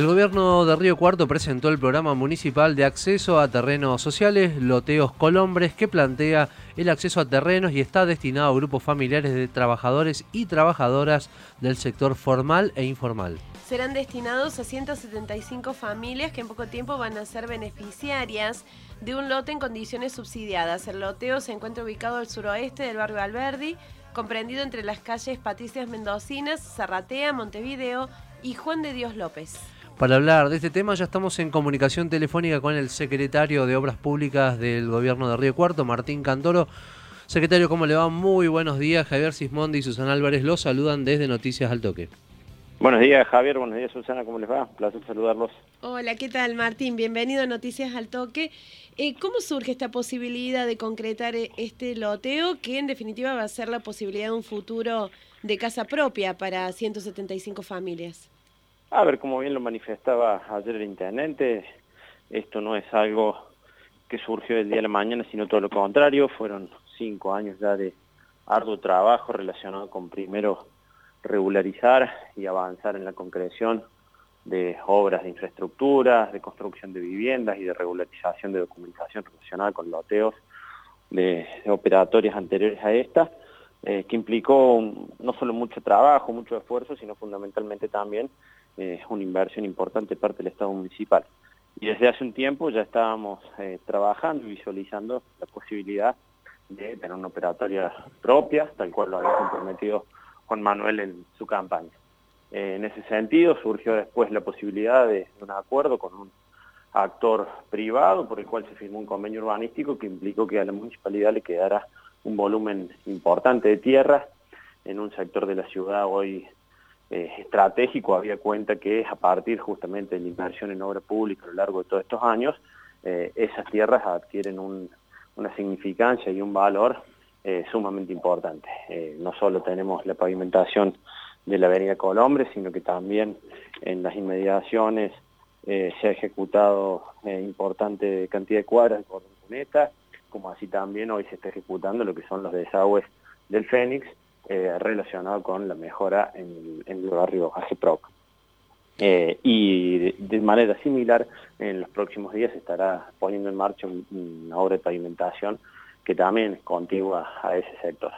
El gobierno de Río Cuarto presentó el programa municipal de acceso a terrenos sociales, Loteos Colombres, que plantea el acceso a terrenos y está destinado a grupos familiares de trabajadores y trabajadoras del sector formal e informal. Serán destinados a 175 familias que en poco tiempo van a ser beneficiarias de un lote en condiciones subsidiadas. El loteo se encuentra ubicado al suroeste del barrio Alberdi, comprendido entre las calles Patricias Mendocinas, Zarratea, Montevideo y Juan de Dios López. Para hablar de este tema ya estamos en comunicación telefónica con el secretario de Obras Públicas del Gobierno de Río Cuarto, Martín Cantoro. Secretario, ¿cómo le va? Muy buenos días. Javier Sismondi y Susana Álvarez los saludan desde Noticias al Toque. Buenos días, Javier. Buenos días, Susana. ¿Cómo les va? Un placer saludarlos. Hola, ¿qué tal, Martín? Bienvenido a Noticias al Toque. Eh, ¿Cómo surge esta posibilidad de concretar eh, este loteo que en definitiva va a ser la posibilidad de un futuro de casa propia para 175 familias? A ver, como bien lo manifestaba ayer el intendente, esto no es algo que surgió del día de la mañana, sino todo lo contrario. Fueron cinco años ya de arduo trabajo relacionado con primero regularizar y avanzar en la concreción de obras de infraestructura, de construcción de viviendas y de regularización de documentación relacionada con loteos de, de operatorias anteriores a esta, eh, que implicó no solo mucho trabajo, mucho esfuerzo, sino fundamentalmente también una inversión importante parte del Estado municipal. Y desde hace un tiempo ya estábamos eh, trabajando y visualizando la posibilidad de tener una operatoria propia, tal cual lo había comprometido Juan Manuel en su campaña. Eh, en ese sentido surgió después la posibilidad de un acuerdo con un actor privado por el cual se firmó un convenio urbanístico que implicó que a la municipalidad le quedara un volumen importante de tierra en un sector de la ciudad hoy eh, estratégico, había cuenta que a partir justamente de la inversión en obra pública a lo largo de todos estos años, eh, esas tierras adquieren una significancia y un valor eh, sumamente importante. no solo tenemos la pavimentación de la avenida Colombre, sino que también en las inmediaciones se ha ejecutado importante cantidad de cuadras de cordón como así también hoy se está ejecutando lo que son los desagües del Fénix, eh, relacionado con la mejora en, el barrio Ajeproc. Eh, y de, manera similar, en los próximos días se estará poniendo en marcha una obra de pavimentación que también contigua a ese sector.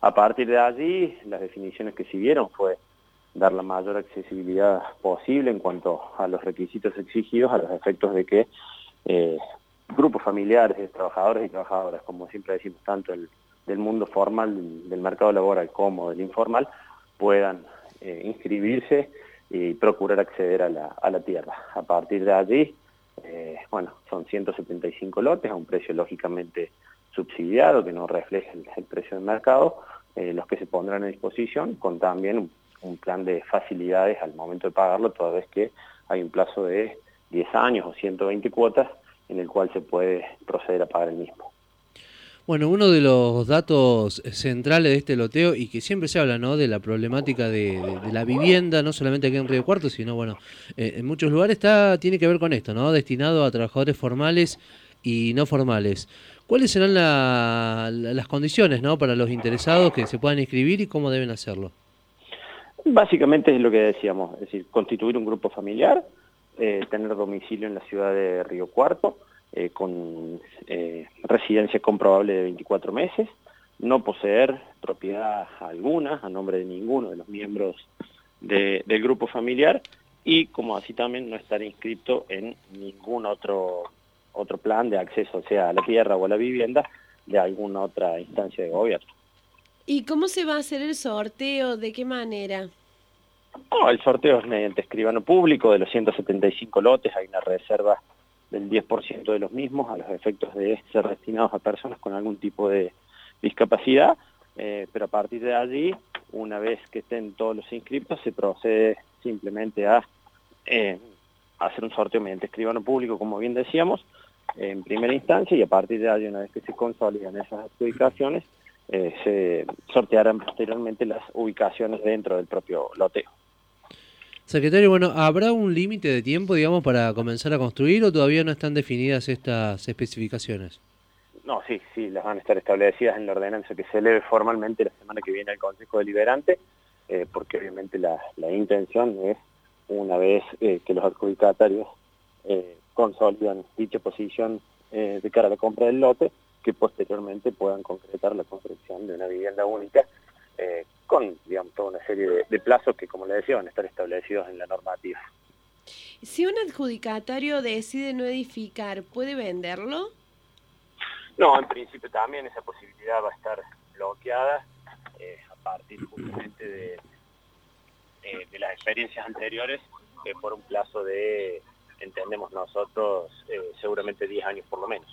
A partir de allí, las definiciones que siguieron fue dar la mayor accesibilidad posible en cuanto a los requisitos exigidos a los efectos de que eh, grupos familiares de trabajadores y trabajadoras, como siempre decimos, tanto el del mundo formal, del mercado laboral como del informal, puedan eh, inscribirse y procurar acceder a la, a la tierra. A partir de allí, eh, bueno, son 175 lotes a un precio lógicamente subsidiado que no refleja el, precio del mercado, eh, los que se pondrán a disposición con también un, un, plan de facilidades al momento de pagarlo, toda vez que hay un plazo de 10 años o 120 cuotas en el cual se puede proceder a pagar el mismo. Bueno, uno de los datos centrales de este loteo y que siempre se habla ¿no? de la problemática de, la vivienda, no solamente aquí en Río Cuarto, sino bueno, eh, en muchos lugares está tiene que ver con esto, ¿no? destinado a trabajadores formales y no formales. ¿Cuáles serán las condiciones ¿no? para los interesados que se puedan inscribir y cómo deben hacerlo? Básicamente es lo que decíamos, es decir, constituir un grupo familiar, eh, tener domicilio en la ciudad de Río Cuarto, eh, con eh, residencia comprobable de 24 meses, no poseer propiedad alguna a nombre de ninguno de los miembros del grupo familiar y como así también no estar inscrito en ningún otro, otro plan de acceso, sea a la tierra o a la vivienda, de alguna otra instancia de gobierno. ¿Y cómo se va a hacer el sorteo? ¿De qué manera? El sorteo es mediante escribano público de los 175 lotes, hay una reserva del 10% de los mismos a los efectos de ser destinados a personas con algún tipo de discapacidad, eh, pero a partir de allí, una vez que estén todos los inscriptos, se procede simplemente a eh, hacer un sorteo mediante escribano público, como bien decíamos, en primera instancia, y a partir de allí, una vez que se consolidan esas adjudicaciones, eh, se sortearán posteriormente las ubicaciones dentro del propio loteo. Secretario, bueno, ¿habrá un límite de tiempo, digamos, para comenzar a construir o todavía no están definidas estas especificaciones? No, sí, sí, las van a estar establecidas en la ordenanza que se eleve formalmente la semana que viene al Consejo Deliberante, eh, porque obviamente la, intención es una vez que los adjudicatarios consolidan dicha posición de cara a la compra del lote, que posteriormente puedan concretar la construcción de una vivienda única toda una serie de, de plazos que, como le decía, van a estar establecidos en la normativa. Si un adjudicatario decide no edificar, ¿puede venderlo? No, en principio también esa posibilidad va a estar bloqueada eh, a partir justamente de, eh, de las experiencias anteriores eh, por un plazo de, entendemos nosotros, seguramente 10 años por lo menos.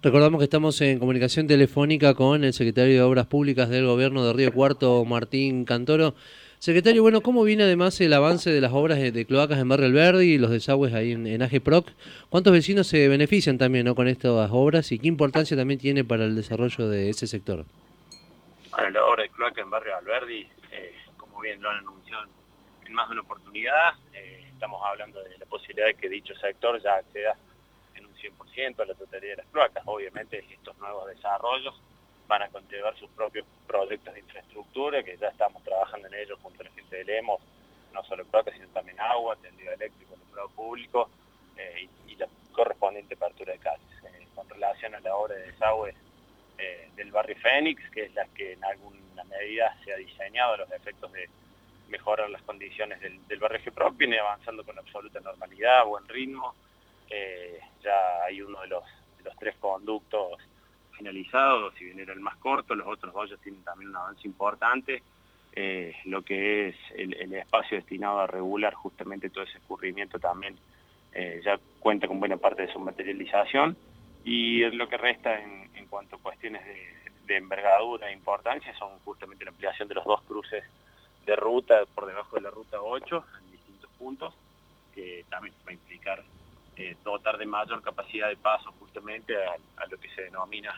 Recordamos que estamos en comunicación telefónica con el secretario de Obras Públicas del Gobierno de Río Cuarto, Martín Cantoro. Secretario, bueno, ¿cómo viene además el avance de las obras de, cloacas en Barrio Alberdi y los desagües ahí en, en? ¿Cuántos vecinos se benefician también con estas obras y qué importancia también tiene para el desarrollo de ese sector? Bueno, la obra de cloaca en Barrio Alberdi, eh, como bien lo han anunciado en más de una oportunidad, eh, estamos hablando de la posibilidad de que dicho sector ya acceda 100% a la totalidad de las cloacas. Obviamente estos nuevos desarrollos van a conllevar sus propios proyectos de infraestructura, que ya estamos trabajando en ellos junto a la gente de Lemos, no solo placas, sino también agua, tendido eléctrico, alumbrado público eh, y, la correspondiente apertura de calles. Eh, con relación a la obra de desagüe eh, del barrio Fénix, que es la que en alguna medida se ha diseñado los efectos de mejorar las condiciones del, barrio GEPRO, viene avanzando con absoluta normalidad, buen ritmo. Ya hay uno de los, de tres conductos finalizado, si bien era el más corto, los otros dos ya tienen también un avance importante. Eh, lo que es el, espacio destinado a regular justamente todo ese escurrimiento también eh, ya cuenta con buena parte de su materialización y lo que resta en, cuanto a cuestiones de, envergadura e importancia son justamente la ampliación de los dos cruces de ruta por debajo de la ruta 8 en distintos puntos, que también va a implicar eh, dotar de mayor capacidad de paso justamente a, lo que se denomina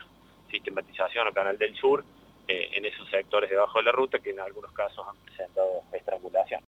sistematización o canal del sur eh, en esos sectores debajo de la ruta que en algunos casos han presentado estrangulación.